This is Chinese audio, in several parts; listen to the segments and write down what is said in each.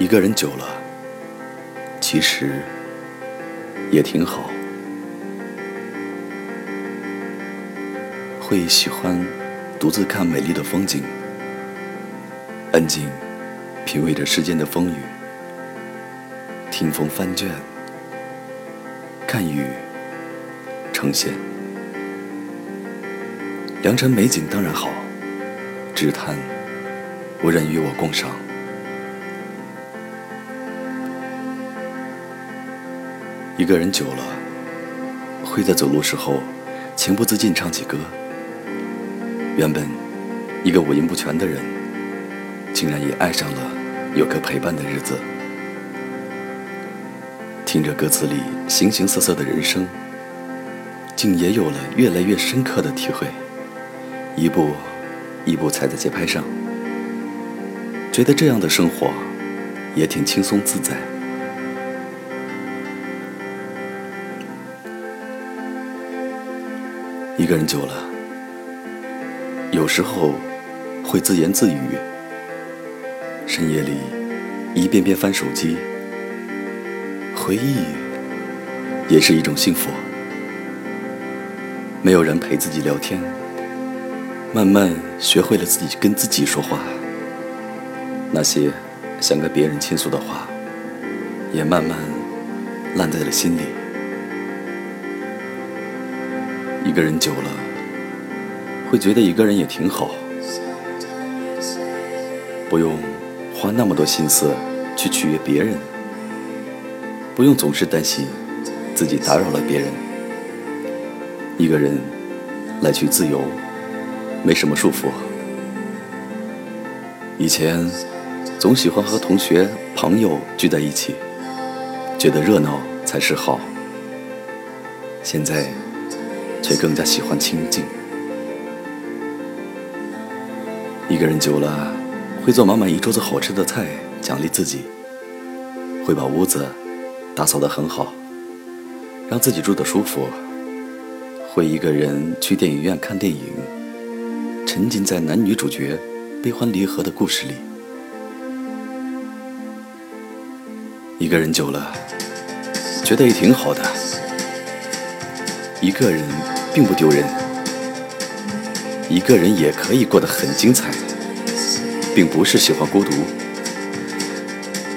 一个人久了，其实也挺好。会喜欢独自看美丽的风景，安静品味着世间的风雨，听风翻卷，看雨呈现。良辰美景当然好，只叹无人与我共赏。一个人久了，会在走路时候情不自禁唱起歌。原本一个五音不全的人，竟然也爱上了有个陪伴的日子。听着歌词里形形色色的人生，竟也有了越来越深刻的体会。一步一步踩在节拍上，觉得这样的生活也挺轻松自在。一个人久了，有时候会自言自语，深夜里一遍遍翻手机，回忆也是一种幸福。没有人陪自己聊天，慢慢学会了自己跟自己说话，那些想跟别人倾诉的话，也慢慢烂在了心里。一个人久了，会觉得一个人也挺好，不用花那么多心思去取悦别人，不用总是担心自己打扰了别人。一个人来去自由，没什么束缚。以前总喜欢和同学、朋友聚在一起，觉得热闹才是好。现在。却更加喜欢清静。一个人久了，会做满满一桌子好吃的菜奖励自己，会把屋子打扫得很好，让自己住得舒服。会一个人去电影院看电影，沉浸在男女主角悲欢离合的故事里。一个人久了，觉得也挺好的。一个人并不丢人，一个人也可以过得很精彩，并不是喜欢孤独，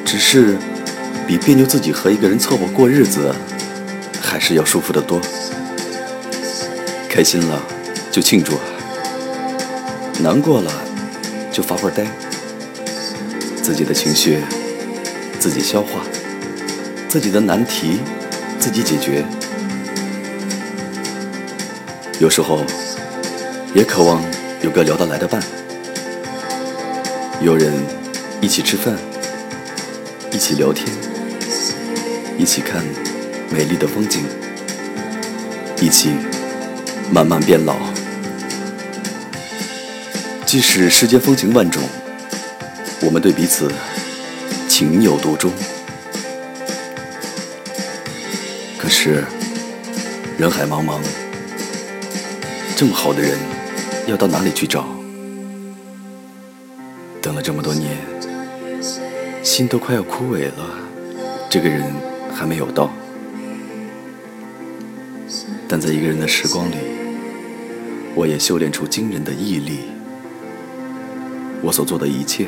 只是比别扭自己和一个人凑合过日子，还是要舒服得多。开心了就庆祝，难过了就发会呆，自己的情绪自己消化，自己的难题自己解决。有时候，也渴望有个聊得来的伴，有人一起吃饭，一起聊天，一起看美丽的风景，一起慢慢变老。即使世间风情万种，我们对彼此情有独钟。可是人海茫茫。这么好的人，要到哪里去找？等了这么多年，心都快要枯萎了，这个人还没有到。但在一个人的时光里，我也修炼出惊人的毅力。我所做的一切，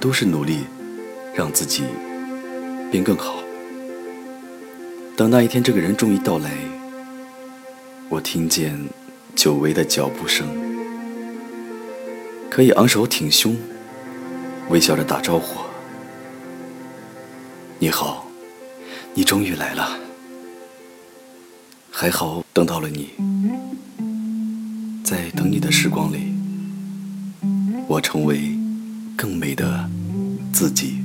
都是努力让自己变更好。等那一天，这个人终于到来，我听见。久违的脚步声，可以昂首挺胸，微笑着打招呼。你好，你终于来了，还好等到了你。在等你的时光里，我成为更美的自己。